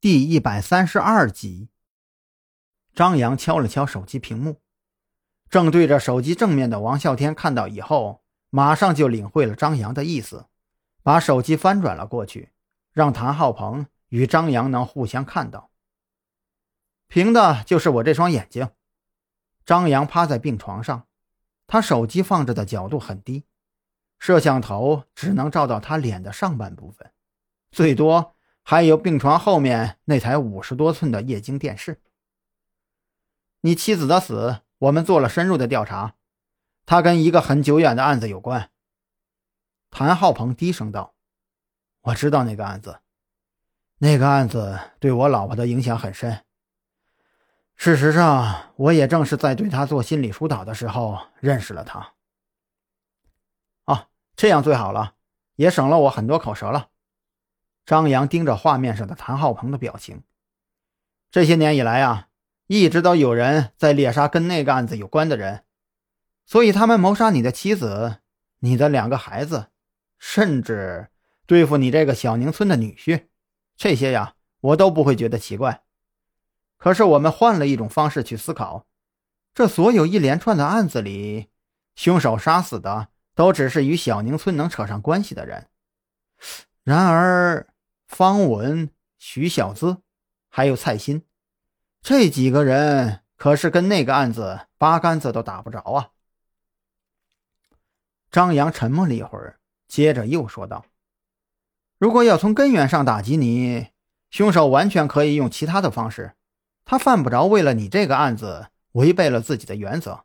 第一百三十二集，张扬敲了敲手机屏幕，正对着手机正面的王啸天看到以后，马上就领会了张扬的意思，把手机翻转了过去，让谭浩鹏与张扬能互相看到。凭的就是我这双眼睛。张扬趴在病床上，他手机放着的角度很低，摄像头只能照到他脸的上半部分，最多。还有病床后面那台五十多寸的液晶电视。你妻子的死，我们做了深入的调查，他跟一个很久远的案子有关。谭浩鹏低声道：“我知道那个案子，那个案子对我老婆的影响很深。事实上，我也正是在对他做心理疏导的时候认识了他。啊，这样最好了，也省了我很多口舌了。”张扬盯着画面上的谭浩鹏的表情。这些年以来啊，一直都有人在猎杀跟那个案子有关的人，所以他们谋杀你的妻子、你的两个孩子，甚至对付你这个小宁村的女婿，这些呀，我都不会觉得奇怪。可是我们换了一种方式去思考，这所有一连串的案子里，凶手杀死的都只是与小宁村能扯上关系的人，然而。方文、徐小姿，还有蔡鑫，这几个人可是跟那个案子八竿子都打不着啊！张扬沉默了一会儿，接着又说道：“如果要从根源上打击你，凶手完全可以用其他的方式，他犯不着为了你这个案子违背了自己的原则。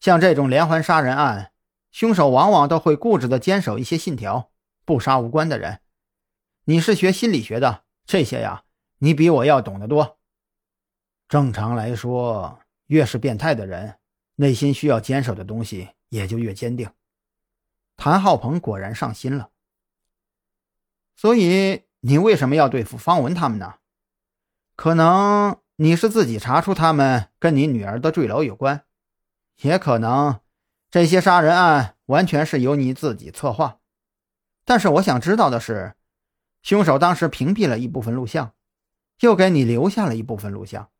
像这种连环杀人案，凶手往往都会固执的坚守一些信条，不杀无关的人。”你是学心理学的，这些呀，你比我要懂得多。正常来说，越是变态的人，内心需要坚守的东西也就越坚定。谭浩鹏果然上心了。所以你为什么要对付方文他们呢？可能你是自己查出他们跟你女儿的坠楼有关，也可能这些杀人案完全是由你自己策划。但是我想知道的是。凶手当时屏蔽了一部分录像，又给你留下了一部分录像。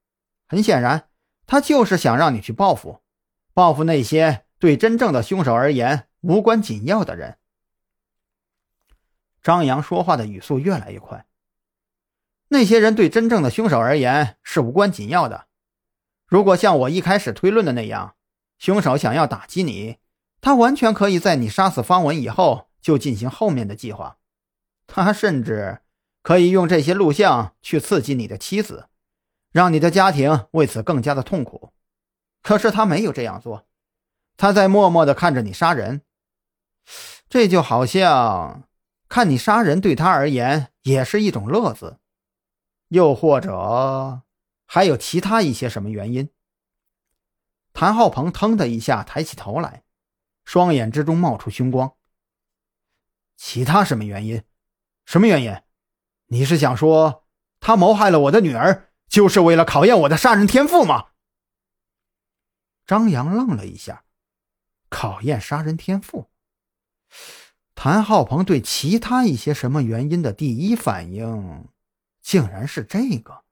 很显然，他就是想让你去报复，报复那些对真正的凶手而言无关紧要的人。张扬说话的语速越来越快。那些人对真正的凶手而言是无关紧要的。如果像我一开始推论的那样，凶手想要打击你，他完全可以在你杀死方文以后就进行后面的计划。他甚至可以用这些录像去刺激你的妻子，让你的家庭为此更加的痛苦。可是他没有这样做，他在默默的看着你杀人。这就好像看你杀人对他而言也是一种乐子，又或者还有其他一些什么原因？谭浩鹏腾的一下抬起头来，双眼之中冒出凶光。其他什么原因？什么原因？你是想说他谋害了我的女儿，就是为了考验我的杀人天赋吗？张扬愣了一下，考验杀人天赋。谭浩鹏对其他一些什么原因的第一反应，竟然是这个。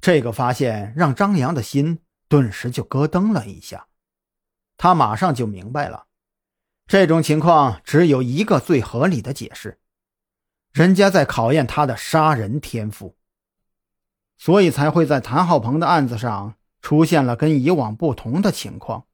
这个发现让张扬的心顿时就咯噔了一下，他马上就明白了，这种情况只有一个最合理的解释。人家在考验他的杀人天赋，所以才会在谭浩鹏的案子上出现了跟以往不同的情况。